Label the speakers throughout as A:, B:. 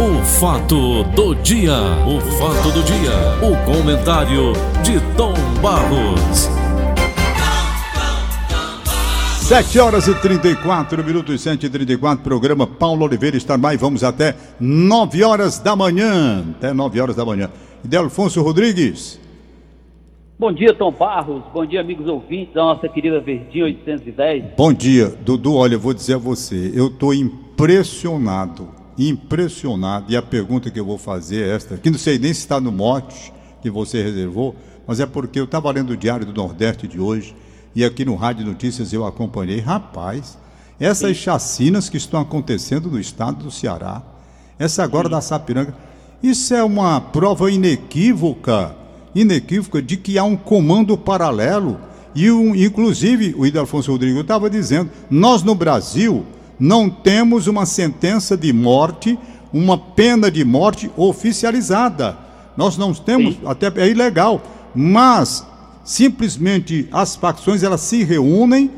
A: O fato do dia, o fato do dia, o comentário de Tom Barros.
B: 7 horas e 34 minutos, 7 e 34 programa Paulo Oliveira está mais. Vamos até 9 horas da manhã. Até 9 horas da manhã. Alfonso Rodrigues.
C: Bom dia, Tom Barros. Bom dia, amigos ouvintes da nossa querida Verdinha 810.
B: Bom dia, Dudu. Olha, eu vou dizer a você, eu estou impressionado, impressionado. E a pergunta que eu vou fazer é esta, que não sei nem se está no mote que você reservou, mas é porque eu estava lendo o Diário do Nordeste de hoje e aqui no Rádio Notícias eu acompanhei. Rapaz, essas Sim. chacinas que estão acontecendo no estado do Ceará, essa agora Sim. da Sapiranga, isso é uma prova inequívoca, inequívoca de que há um comando paralelo. E, um, inclusive, o Idelfonso Rodrigo estava dizendo: nós no Brasil não temos uma sentença de morte, uma pena de morte oficializada. Nós não temos, Sim. até é ilegal, mas simplesmente as facções elas se reúnem,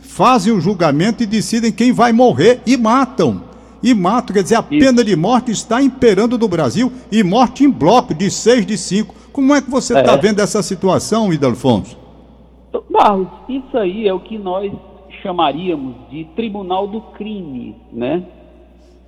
B: fazem o julgamento e decidem quem vai morrer e matam. E matam, quer dizer, a pena de morte está imperando no Brasil e morte em bloco, de seis de cinco. Como é que você está é. vendo essa situação, Ida Alfonso?
C: Barros, isso aí é o que nós chamaríamos de tribunal do crime, né?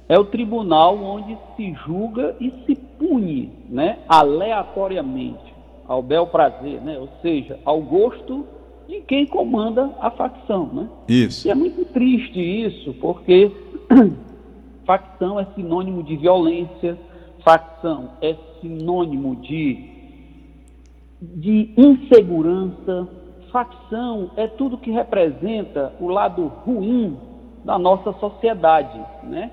C: É o tribunal onde se julga e se pune, né, aleatoriamente ao bel prazer, né? ou seja, ao gosto de quem comanda a facção. Né?
B: Isso.
C: E é muito triste isso, porque facção é sinônimo de violência, facção é sinônimo de, de insegurança, facção é tudo que representa o lado ruim da nossa sociedade. Né?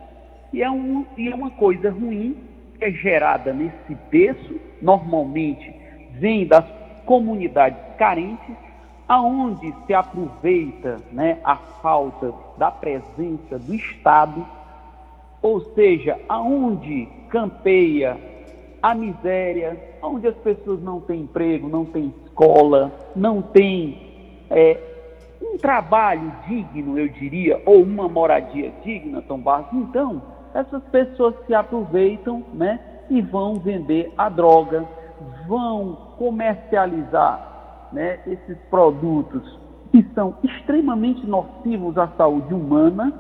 C: E, é um, e é uma coisa ruim que é gerada nesse berço, normalmente vem das comunidades carentes, aonde se aproveita né, a falta da presença do Estado, ou seja, aonde campeia a miséria, onde as pessoas não têm emprego, não têm escola, não têm é, um trabalho digno, eu diria, ou uma moradia digna, Tom Barros. Então, essas pessoas se aproveitam né, e vão vender a droga, vão comercializar né, esses produtos que são extremamente nocivos à saúde humana,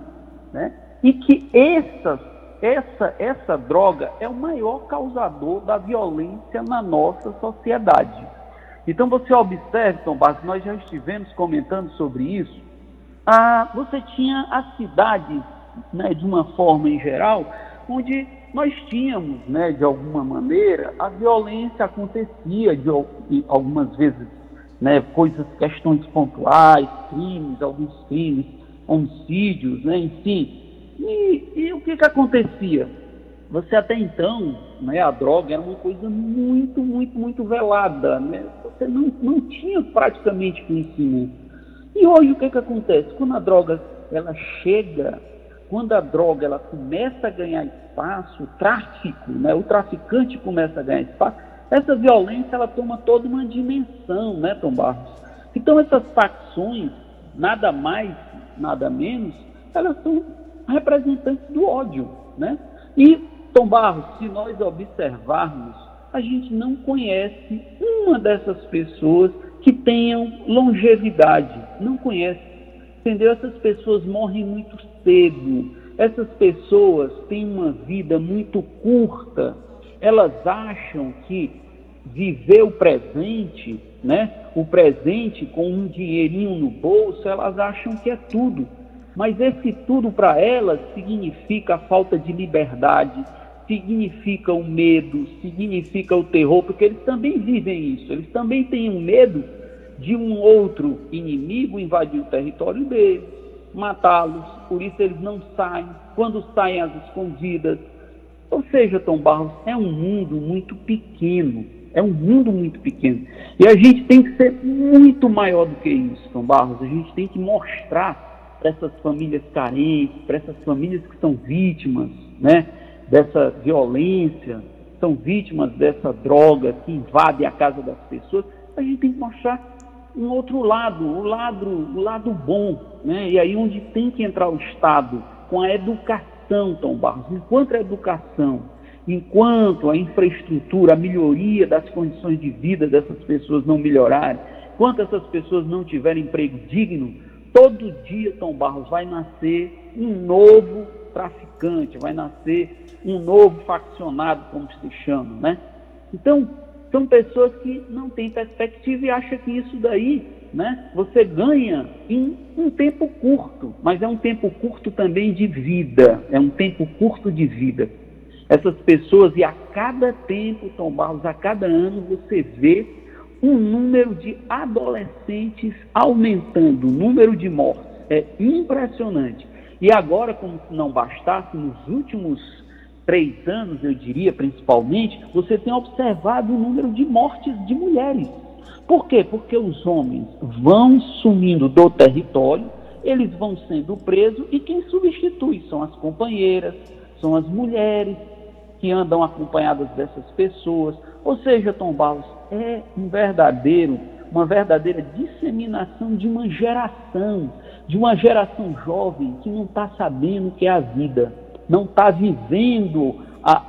C: né, e que essas, essa, essa droga é o maior causador da violência na nossa sociedade. Então você observe, Tom Barros, nós já estivemos comentando sobre isso. Ah, você tinha as cidades, né, de uma forma em geral, onde nós tínhamos, né, de alguma maneira, a violência acontecia de, de algumas vezes, né, coisas, questões pontuais, crimes, alguns crimes, homicídios, né, enfim. E, e o que que acontecia? Você até então, né, a droga era uma coisa muito, muito, muito velada, né? Você não, não tinha praticamente conhecimento. E hoje o que que acontece? Quando a droga ela chega quando a droga ela começa a ganhar espaço, o tráfico, né, o traficante começa a ganhar espaço, essa violência ela toma toda uma dimensão, né, Tom Barros? Então essas facções, nada mais, nada menos, elas são representantes do ódio, né? E, Tom Barros, se nós observarmos, a gente não conhece uma dessas pessoas que tenham longevidade, não conhece Entendeu? Essas pessoas morrem muito cedo. Essas pessoas têm uma vida muito curta. Elas acham que viver o presente, né? O presente com um dinheirinho no bolso, elas acham que é tudo. Mas esse tudo para elas significa a falta de liberdade, significa o medo, significa o terror, porque eles também vivem isso. Eles também têm um medo de um outro inimigo invadir o território deles, matá-los, por isso eles não saem, quando saem às escondidas. Ou seja, Tom Barros, é um mundo muito pequeno, é um mundo muito pequeno. E a gente tem que ser muito maior do que isso, Tom Barros. A gente tem que mostrar para essas famílias carentes, para essas famílias que são vítimas né, dessa violência, são vítimas dessa droga que invade a casa das pessoas, a gente tem que mostrar um outro lado, o lado, o lado bom, né? E aí onde tem que entrar o Estado com a educação Tom Barros, enquanto a educação, enquanto a infraestrutura, a melhoria das condições de vida dessas pessoas não melhorarem, enquanto essas pessoas não tiverem emprego digno, todo dia, Tom Barros, vai nascer um novo traficante, vai nascer um novo faccionado, como se chama, né? Então, são pessoas que não têm perspectiva e acham que isso daí, né, você ganha em um tempo curto, mas é um tempo curto também de vida, é um tempo curto de vida. Essas pessoas, e a cada tempo, Tom Barros, a cada ano, você vê um número de adolescentes aumentando, o número de mortes. É impressionante. E agora, como se não bastasse, nos últimos três anos, eu diria, principalmente, você tem observado o número de mortes de mulheres. Por quê? Porque os homens vão sumindo do território, eles vão sendo presos e quem substitui são as companheiras, são as mulheres que andam acompanhadas dessas pessoas. Ou seja, Tom Barros, é um verdadeiro, uma verdadeira disseminação de uma geração, de uma geração jovem que não está sabendo o que é a vida não está vivendo a,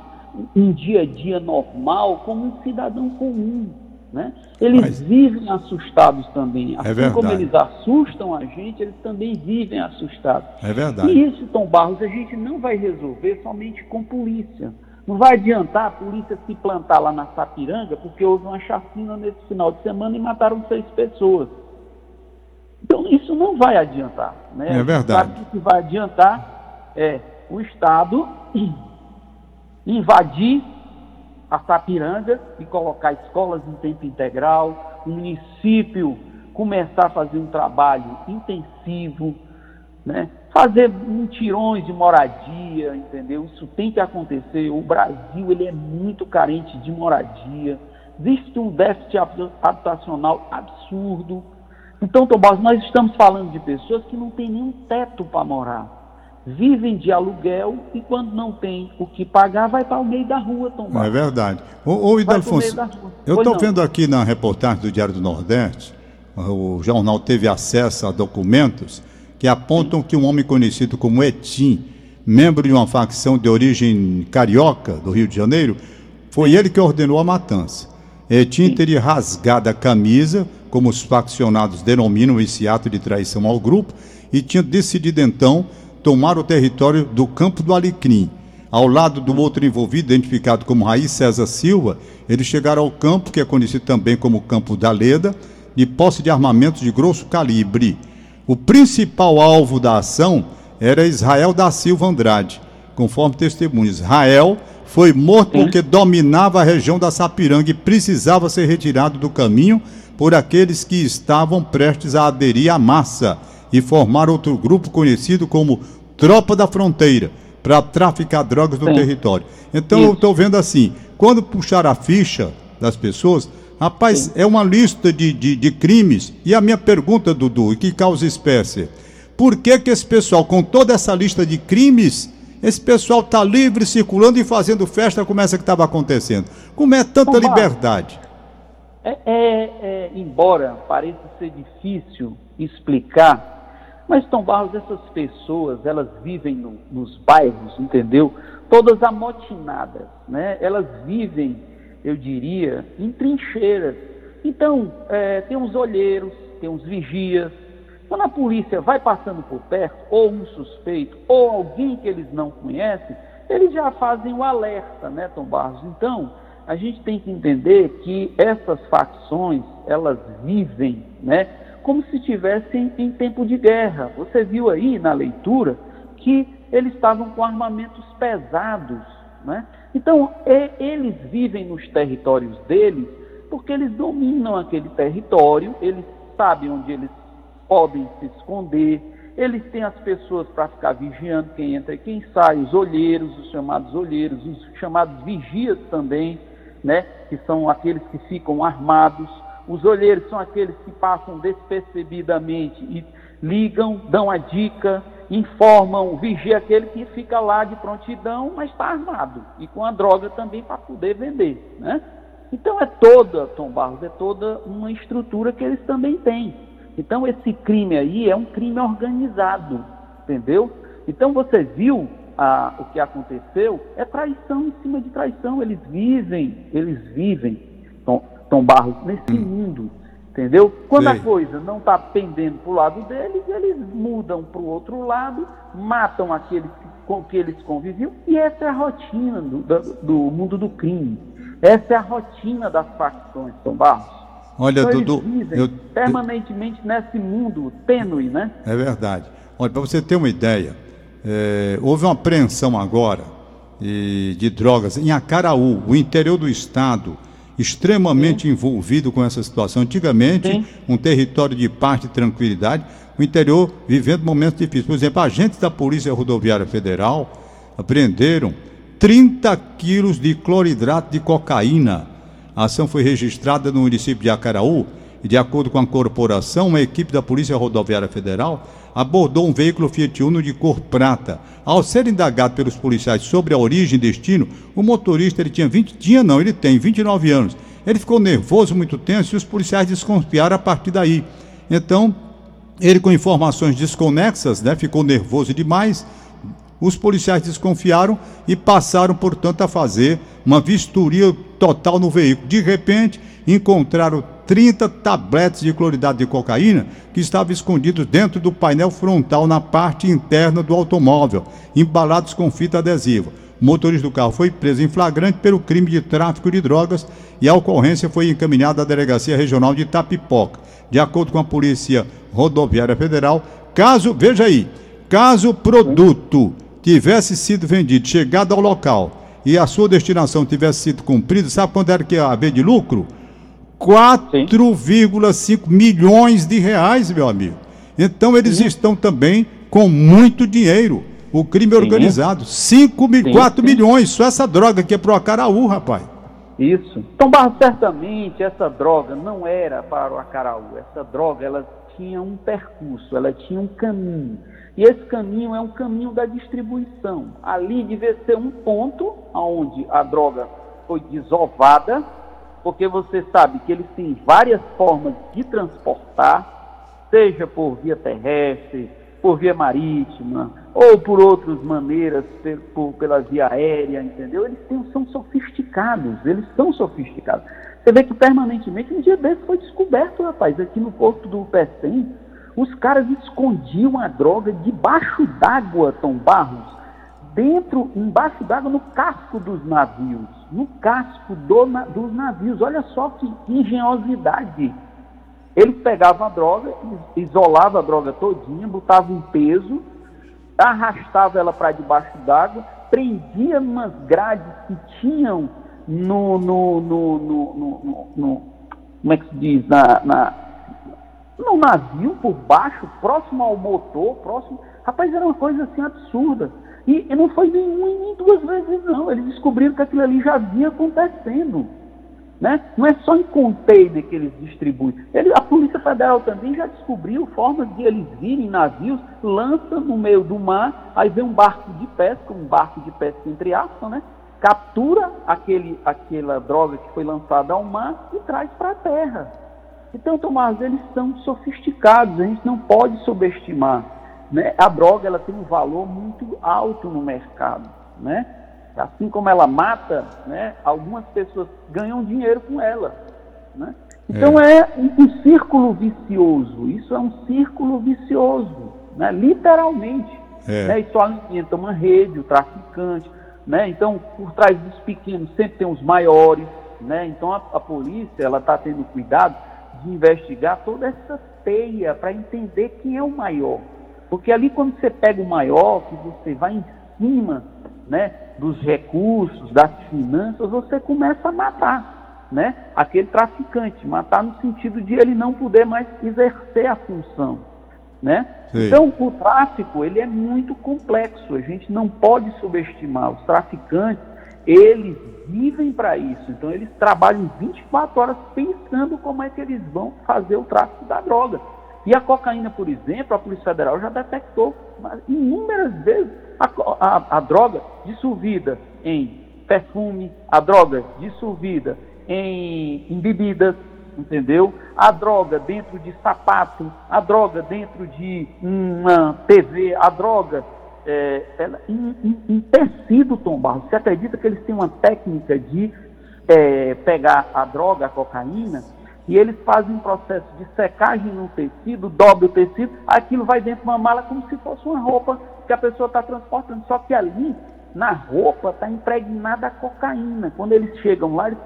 C: um dia a dia normal como um cidadão comum. Né? Eles Mas, vivem assustados também. É assim é como eles assustam a gente, eles também vivem assustados.
B: É verdade.
C: E isso, Tom Barros, a gente não vai resolver somente com polícia. Não vai adiantar a polícia se plantar lá na Sapiranga, porque houve uma chacina nesse final de semana e mataram seis pessoas. Então, isso não vai adiantar. Né?
B: É verdade.
C: o que vai adiantar é o Estado invadir a Sapiranga e colocar escolas em tempo integral, o município começar a fazer um trabalho intensivo, né? fazer mutirões de moradia, entendeu? Isso tem que acontecer. O Brasil ele é muito carente de moradia. Existe um déficit habitacional absurdo. Então, Tomás, nós estamos falando de pessoas que não têm nenhum teto para morar vivem de aluguel e quando não tem o que pagar, vai para o meio da rua tomar.
B: É verdade. Ô, ô Idelfonso, eu estou vendo aqui na reportagem do Diário do Nordeste, o jornal teve acesso a documentos que apontam Sim. que um homem conhecido como Etim, membro de uma facção de origem carioca do Rio de Janeiro, foi ele que ordenou a matança. Etim Sim. teria rasgado a camisa, como os faccionados denominam esse ato de traição ao grupo, e tinha decidido então tomar o território do Campo do Alecrim. Ao lado do outro envolvido, identificado como Raiz César Silva, eles chegaram ao campo, que é conhecido também como Campo da Leda, de posse de armamentos de grosso calibre. O principal alvo da ação era Israel da Silva Andrade, conforme testemunhos. Israel foi morto porque dominava a região da Sapiranga e precisava ser retirado do caminho por aqueles que estavam prestes a aderir à massa e formar outro grupo conhecido como Tropa da Fronteira, para traficar drogas no Sim. território. Então eu estou vendo assim, quando puxar a ficha das pessoas, rapaz, Sim. é uma lista de, de, de, crimes. E a minha pergunta, Dudu, que causa espécie, por que que esse pessoal, com toda essa lista de crimes, esse pessoal está livre, circulando e fazendo festa como essa que estava acontecendo? Como é tanta liberdade?
C: É, é, é, embora pareça ser difícil explicar mas, Tom Barros, essas pessoas, elas vivem no, nos bairros, entendeu? Todas amotinadas, né? Elas vivem, eu diria, em trincheiras. Então, é, tem uns olheiros, tem uns vigias. Quando a polícia vai passando por perto, ou um suspeito, ou alguém que eles não conhecem, eles já fazem o alerta, né, Tom Barros? Então, a gente tem que entender que essas facções, elas vivem, né? Como se estivessem em tempo de guerra. Você viu aí na leitura que eles estavam com armamentos pesados. Né? Então, eles vivem nos territórios deles porque eles dominam aquele território, eles sabem onde eles podem se esconder, eles têm as pessoas para ficar vigiando quem entra e quem sai, os olheiros, os chamados olheiros, os chamados vigias também, né? que são aqueles que ficam armados. Os olheiros são aqueles que passam despercebidamente e ligam, dão a dica, informam, vigia aquele que fica lá de prontidão, mas está armado e com a droga também para poder vender, né? Então é toda, Tom Barros, é toda uma estrutura que eles também têm. Então esse crime aí é um crime organizado, entendeu? Então você viu a, o que aconteceu é traição em cima de traição. Eles vivem, eles vivem, Tom Barros, nesse hum. mundo. Entendeu? Quando a coisa não está pendendo para o lado deles, eles mudam para o outro lado, matam aqueles com que eles conviviam, e essa é a rotina do, do, do mundo do crime. Essa é a rotina das facções, Tom Barros.
B: Olha, então, Dudu.
C: eu, permanentemente eu, nesse mundo tênue, né?
B: É verdade. Olha, para você ter uma ideia, é, houve uma apreensão agora de, de drogas em Acaraú, o interior do estado extremamente Sim. envolvido com essa situação. Antigamente, Sim. um território de paz e tranquilidade, o interior vivendo momentos difíceis. Por exemplo, agentes da Polícia Rodoviária Federal apreenderam 30 quilos de cloridrato de cocaína. A ação foi registrada no município de Acaraú e, de acordo com a corporação, uma equipe da Polícia Rodoviária Federal abordou um veículo Fiat Uno de cor prata. Ao ser indagado pelos policiais sobre a origem e destino, o motorista ele tinha 20, tinha não, ele tem 29 anos. Ele ficou nervoso, muito tenso, e os policiais desconfiaram a partir daí. Então, ele com informações desconexas, né, ficou nervoso demais. Os policiais desconfiaram e passaram, portanto, a fazer uma vistoria total no veículo. De repente, encontraram 30 tabletes de cloridato de cocaína que estavam escondidos dentro do painel frontal na parte interna do automóvel, embalados com fita adesiva. O motorista do carro foi preso em flagrante pelo crime de tráfico de drogas e a ocorrência foi encaminhada à Delegacia Regional de Itapipoca. De acordo com a Polícia Rodoviária Federal, caso, veja aí, caso o produto tivesse sido vendido, chegado ao local e a sua destinação tivesse sido cumprida, sabe quando era que ia haver de lucro? 4,5 milhões de reais, meu amigo. Então eles sim. estão também com muito dinheiro. O crime organizado. 5 mil, 4 milhões. Só essa droga que é pro Acaraú, rapaz.
C: Isso. Então, Barro, certamente essa droga não era para o Acaraú. Essa droga, ela tinha um percurso, ela tinha um caminho. E esse caminho é um caminho da distribuição. Ali devia ser um ponto onde a droga foi desovada porque você sabe que eles têm várias formas de transportar, seja por via terrestre, por via marítima, ou por outras maneiras, por, pela via aérea, entendeu? Eles têm, são sofisticados, eles são sofisticados. Você vê que permanentemente, um dia desse foi descoberto, rapaz, aqui no porto do Pecém, os caras escondiam a droga debaixo d'água, Tom Barros, dentro, embaixo d'água, no casco dos navios. No casco do, dos navios. Olha só que engenhosidade. Eles pegavam a droga, isolavam a droga todinha, botavam um peso, arrastava ela para debaixo d'água, prendia umas grades que tinham no, no, no, no, no como é que se diz, na, na, no navio por baixo, próximo ao motor, próximo. Rapaz, era uma coisa assim absurda. E, e não foi nem uma nem duas vezes, não. Eles descobriram que aquilo ali já vinha acontecendo. Né? Não é só em container que eles distribuem. Ele, a Polícia Federal também já descobriu formas de eles virem navios, lançam no meio do mar, aí vem um barco de pesca, um barco de pesca entre aspas, né? captura aquele, aquela droga que foi lançada ao mar e traz para a terra. Então, Tomás, eles são sofisticados, a gente não pode subestimar. Né? A droga ela tem um valor muito alto no mercado. Né? Assim como ela mata, né, algumas pessoas ganham dinheiro com ela. Né? Então é, é um, um, círculo vicioso. Isso é um círculo vicioso, né? literalmente. É. Né? Isso alimenta uma rede, o traficante. Né? Então, por trás dos pequenos sempre tem os maiores. Né? Então, a, a polícia ela está tendo cuidado de investigar toda essa teia para entender quem é o maior. Porque ali quando você pega o maior, que você vai em cima né, dos recursos, das finanças, você começa a matar né, aquele traficante, matar no sentido de ele não poder mais exercer a função. Né? Então o tráfico ele é muito complexo, a gente não pode subestimar. Os traficantes, eles vivem para isso, então eles trabalham 24 horas pensando como é que eles vão fazer o tráfico da droga. E a cocaína, por exemplo, a Polícia Federal já detectou inúmeras vezes a, a, a droga dissolvida em perfume, a droga dissolvida em, em bebidas, entendeu? A droga dentro de sapato, a droga dentro de uma TV, a droga é, ela, em, em, em, tecido, Tom Barros, você acredita que eles têm uma técnica de é, pegar a droga, a cocaína, e eles fazem um processo de secagem no tecido, dobra o tecido, aquilo vai dentro de uma mala como se fosse uma roupa que a pessoa está transportando. Só que ali, na roupa, está impregnada a cocaína. Quando eles chegam lá, eles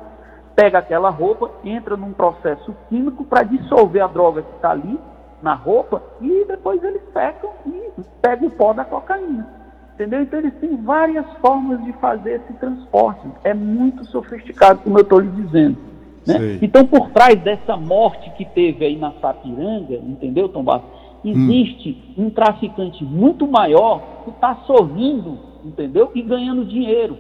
C: pegam aquela roupa, entra num processo químico para dissolver a droga que está ali na roupa e depois eles secam e pegam o pó da cocaína. Entendeu? Então eles têm várias formas de fazer esse transporte. É muito sofisticado, como eu estou lhe dizendo. Né? Então, por trás dessa morte que teve aí na Sapiranga, entendeu, Tom Bastos? Existe hum. um traficante muito maior que está sorrindo, entendeu? E ganhando dinheiro.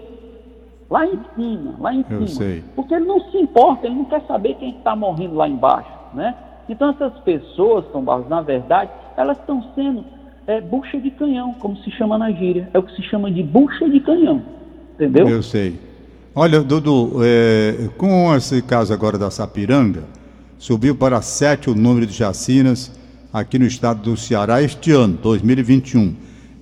C: Lá em cima, lá em Eu cima. Sei. Porque ele não se importa, ele não quer saber quem está morrendo lá embaixo, né? Então essas pessoas, Tom Barros, na verdade, elas estão sendo é, bucha de canhão, como se chama na gíria. É o que se chama de bucha de canhão. Entendeu?
B: Eu sei. Olha, Dudu, é, com esse caso agora da Sapiranga, subiu para sete o número de chacinas aqui no estado do Ceará este ano, 2021.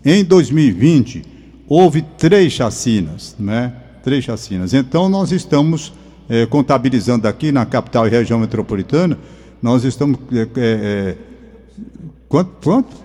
B: Em 2020, houve três chacinas, né? Três chacinas. Então, nós estamos é, contabilizando aqui na capital e região metropolitana, nós estamos. É, é, é quanto? quanto?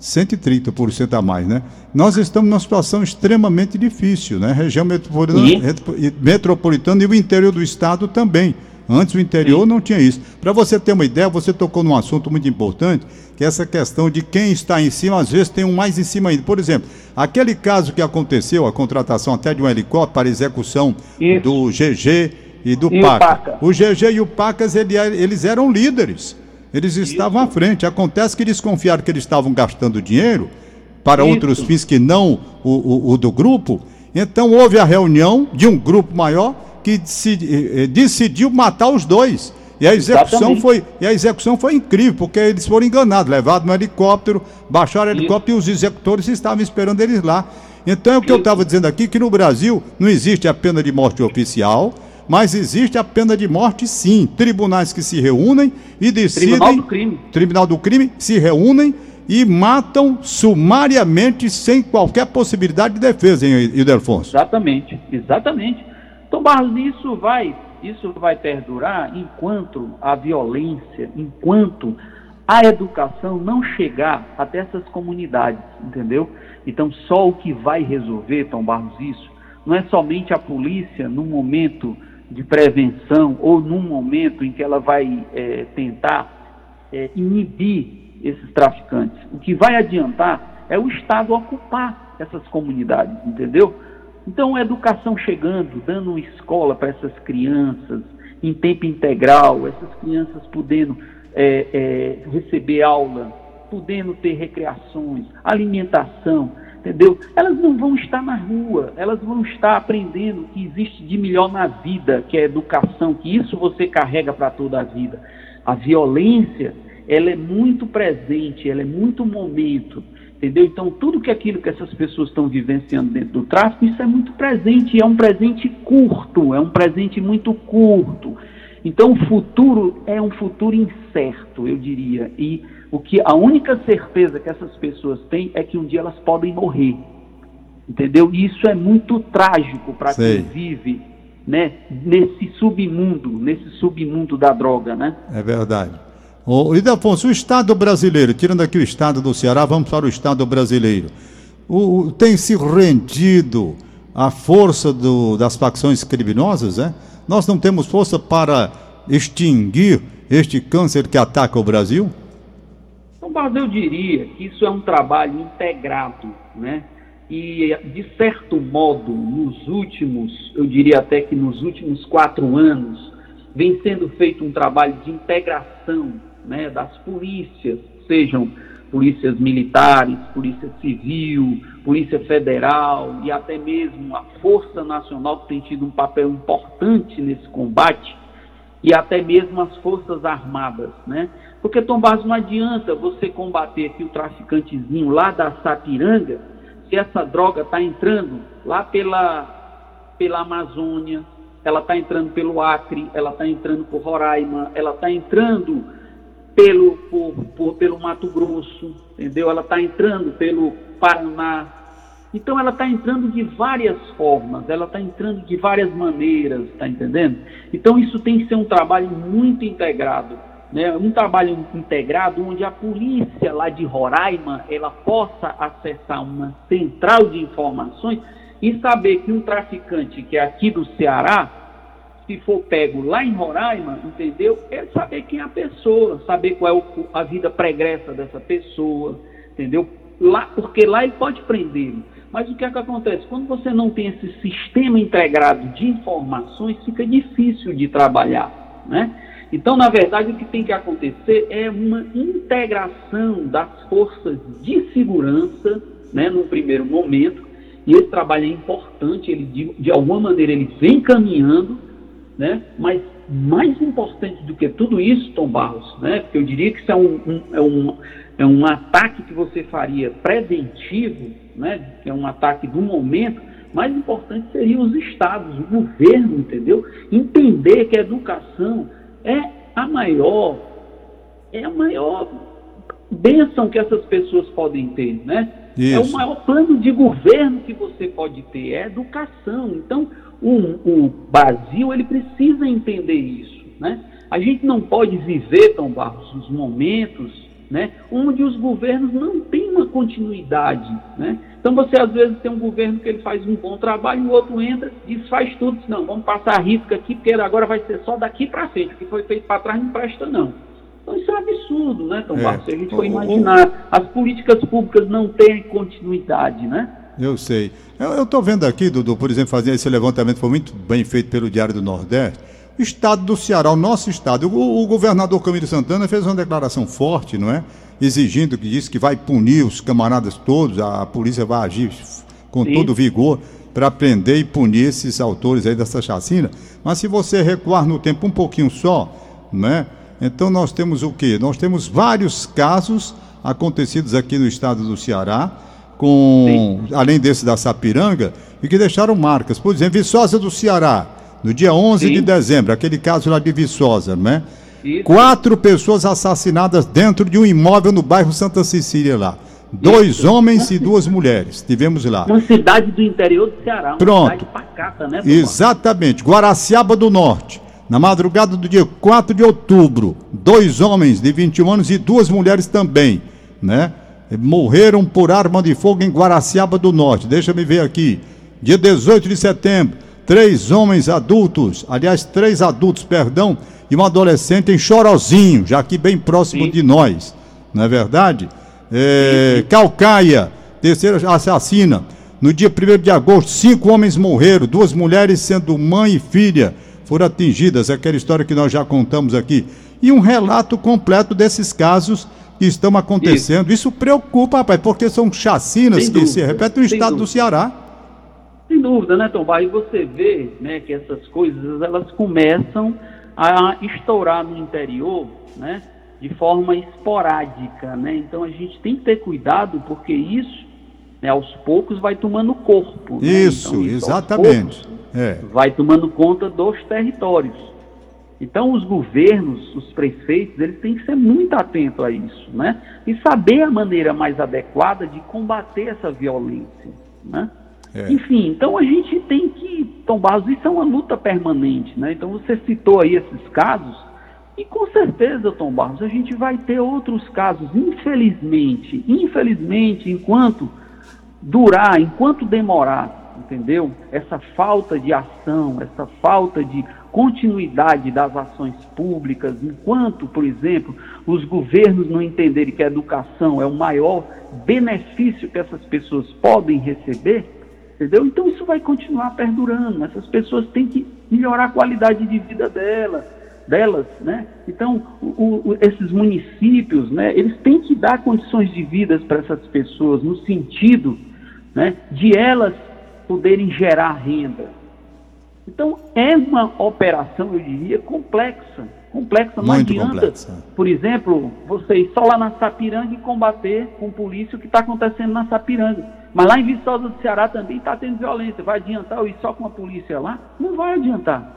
B: 130% a mais, né? Nós estamos numa situação extremamente difícil, né? Região metropolitana e, metropolitana e o interior do estado também. Antes o interior Sim. não tinha isso. Para você ter uma ideia, você tocou num assunto muito importante, que é essa questão de quem está em cima, às vezes tem um mais em cima ainda. Por exemplo, aquele caso que aconteceu, a contratação até de um helicóptero para execução isso. do GG e do e PACA. O, Paca. o GG e o PACAS, ele, eles eram líderes. Eles estavam Isso. à frente. Acontece que eles confiaram que eles estavam gastando dinheiro para Isso. outros fins que não o, o, o, do grupo. Então houve a reunião de um grupo maior que se, eh, decidiu matar os dois. E a execução foi e a execução foi incrível, porque eles foram enganados, levados no helicóptero, baixaram o helicóptero Isso. e os executores estavam esperando eles lá. Então é o que eu estava dizendo aqui, que no Brasil não existe a pena de morte oficial, mas existe a pena de morte sim. Tribunais que se reúnem e decidem. Tribunal do crime. Tribunal do crime se reúnem e matam sumariamente sem qualquer possibilidade de defesa, hein, Ildefonso?
C: Exatamente, exatamente. Então, Barros, isso vai, isso vai perdurar enquanto a violência, enquanto a educação não chegar até essas comunidades, entendeu? Então, só o que vai resolver, Tom Barros, isso, não é somente a polícia, no momento de prevenção ou num momento em que ela vai é, tentar é, inibir esses traficantes. O que vai adiantar é o Estado ocupar essas comunidades, entendeu? Então, a educação chegando, dando uma escola para essas crianças em tempo integral, essas crianças podendo é, é receber aula, podendo ter recreações, alimentação entendeu? Elas não vão estar na rua, elas vão estar aprendendo o que existe de melhor na vida, que é educação, que isso você carrega para toda a vida. A violência, ela é muito presente, ela é muito momento, entendeu? Então, tudo que aquilo que essas pessoas estão vivenciando dentro do tráfico, isso é muito presente, é um presente curto, é um presente muito curto. Então, o futuro é um futuro incerto, eu diria, e o que a única certeza que essas pessoas têm é que um dia elas podem morrer. Entendeu? E isso é muito trágico para quem vive né, nesse submundo, nesse submundo da droga, né?
B: É verdade. O Idafonso, o Estado brasileiro, tirando aqui o Estado do Ceará, vamos para o Estado brasileiro. O, o tem se rendido à força do, das facções criminosas, é? Nós não temos força para extinguir este câncer que ataca o Brasil?
C: Mas eu diria que isso é um trabalho integrado, né? E, de certo modo, nos últimos, eu diria até que nos últimos quatro anos, vem sendo feito um trabalho de integração né, das polícias, sejam polícias militares, polícia civil, polícia federal e até mesmo a Força Nacional que tem tido um papel importante nesse combate e até mesmo as Forças Armadas, né? Porque, Tom Barros, não adianta você combater aqui o traficantezinho lá da Sapiranga se essa droga está entrando lá pela, pela Amazônia, ela está entrando pelo Acre, ela está entrando por Roraima, ela está entrando pelo, por, por, pelo Mato Grosso, entendeu? Ela está entrando pelo Paraná, Então ela está entrando de várias formas, ela está entrando de várias maneiras, está entendendo? Então isso tem que ser um trabalho muito integrado, né? um trabalho integrado onde a polícia lá de Roraima ela possa acessar uma central de informações e saber que um traficante que é aqui do Ceará, se for pego lá em Roraima, entendeu? É saber quem é a pessoa, saber qual é a vida pregressa dessa pessoa, entendeu? Lá, porque lá ele pode prender. Mas o que é que acontece? Quando você não tem esse sistema integrado de informações, fica difícil de trabalhar, né? Então, na verdade, o que tem que acontecer é uma integração das forças de segurança, né, no primeiro momento, e esse trabalho é importante, ele de, de alguma maneira ele vem caminhando, né, mas mais importante do que tudo isso, Tom Barros, né, porque eu diria que isso é um, um, é um, é um ataque que você faria preventivo, né, que é um ataque do momento, mais importante seriam os estados, o governo, entendeu? Entender que a educação é a maior, é a maior bênção que essas pessoas podem ter, né? Isso. É o maior plano de governo que você pode ter, é educação. Então, o, o Brasil, ele precisa entender isso, né? A gente não pode viver, Tom Barros, os momentos né, onde os governos não têm uma continuidade. Né? Então você às vezes tem um governo que ele faz um bom trabalho, o outro entra, desfaz tudo, diz, não, vamos passar a risca aqui, porque agora vai ser só daqui para frente, o que foi feito para trás não presta não. Então isso é um absurdo, né, Tom é. Se a gente for imaginar, as políticas públicas não têm continuidade, né?
B: Eu sei. Eu estou vendo aqui, Dudu, por exemplo, fazendo esse levantamento, foi muito bem feito pelo Diário do Nordeste, Estado do Ceará, o nosso estado. O, o governador Camilo Santana fez uma declaração forte, não é? Exigindo que disse que vai punir os camaradas todos, a, a polícia vai agir com Sim. todo vigor para prender e punir esses autores aí dessa chacina. Mas se você recuar no tempo um pouquinho só, né? Então nós temos o quê? Nós temos vários casos acontecidos aqui no estado do Ceará, com além desse da Sapiranga, e que deixaram marcas. Por exemplo, Viçosa do Ceará, no dia 11 Sim. de dezembro, aquele caso lá de Viçosa, né? Isso. Quatro pessoas assassinadas dentro de um imóvel no bairro Santa Cecília lá. Dois Isso. homens e duas mulheres. Tivemos lá.
C: Uma cidade do interior do Ceará.
B: Pronto. Pacata, né, Exatamente. Guaraciaba do Norte. Na madrugada do dia 4 de outubro, dois homens de 21 anos e duas mulheres também, né? Morreram por arma de fogo em Guaraciaba do Norte. Deixa me ver aqui. Dia 18 de setembro, três homens adultos, aliás, três adultos, perdão, e um adolescente em Chorozinho, já aqui bem próximo Sim. de nós, não é verdade? É, Calcaia, terceira assassina. No dia 1 de agosto, cinco homens morreram, duas mulheres, sendo mãe e filha, foram atingidas, aquela história que nós já contamos aqui. E um relato completo desses casos que estão acontecendo. Isso, Isso preocupa, rapaz, porque são chacinas Sem que dúvida. se repetem no estado dúvida. do Ceará.
C: Sem dúvida, né, Tom? E você vê né, que essas coisas elas começam a estourar no interior, né, de forma esporádica, né? Então a gente tem que ter cuidado porque isso, né, aos poucos vai tomando corpo.
B: Né? Isso, então, isso exatamente.
C: É. Vai tomando conta dos territórios. Então os governos, os prefeitos, eles têm que ser muito atentos a isso, né? E saber a maneira mais adequada de combater essa violência, né? É. Enfim, então a gente tem que tomar, isso é uma luta permanente, né? Então você citou aí esses casos, e com certeza, Tom Barros, a gente vai ter outros casos, infelizmente, infelizmente, enquanto durar, enquanto demorar, entendeu? Essa falta de ação, essa falta de continuidade das ações públicas, enquanto, por exemplo, os governos não entenderem que a educação é o maior benefício que essas pessoas podem receber, Entendeu? Então isso vai continuar perdurando. Essas pessoas têm que melhorar a qualidade de vida delas, delas, né? Então o, o, esses municípios, né? Eles têm que dar condições de vida para essas pessoas no sentido, né? De elas poderem gerar renda. Então é uma operação, eu diria, complexa complexa. Não Muito adianta, complexa. por exemplo, vocês só lá na Sapiranga e combater com polícia o que está acontecendo na Sapiranga. Mas lá em Viçosa do Ceará também está tendo violência. Vai adiantar eu ir só com a polícia lá? Não vai adiantar.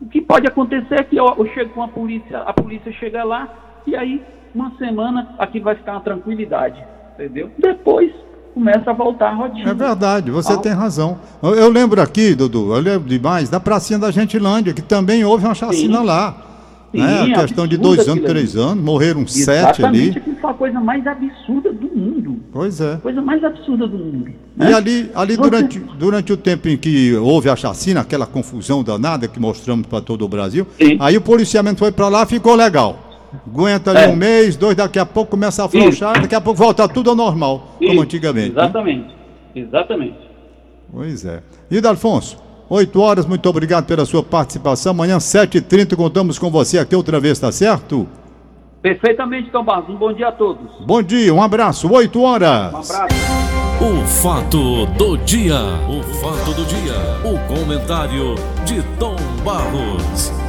C: O que pode acontecer é que eu, eu chego com a polícia, a polícia chega lá e aí, uma semana, aqui vai ficar uma tranquilidade. Entendeu? Depois começa a voltar a rotina.
B: É verdade, você ah. tem razão. Eu, eu, lembro aqui, Dudu, eu lembro demais, da pracinha da Gentilândia, que também houve uma chacina Sim. lá. Sim, né? A questão de dois anos, três anos, morreram Exatamente, sete ali.
C: Exatamente, foi a coisa mais absurda do mundo.
B: Pois é.
C: Coisa mais absurda do mundo.
B: Né? E ali, ali durante, durante o tempo em que houve a chacina, aquela confusão danada que mostramos para todo o Brasil, Sim. aí o policiamento foi para lá ficou legal. Aguenta ali é. um mês, dois, daqui a pouco começa a afrouxar, daqui a pouco volta tudo ao normal, Isso. como antigamente.
C: Né? Exatamente, né? exatamente.
B: Pois é. E Alfonso, 8 horas, muito obrigado pela sua participação. Amanhã, 7h30, contamos com você aqui outra vez, tá certo?
C: Perfeitamente, Tom Barros. Um bom dia a todos.
B: Bom dia, um abraço, 8 horas.
A: Um abraço. O fato do dia. O fato do dia. O comentário de Tom Barros.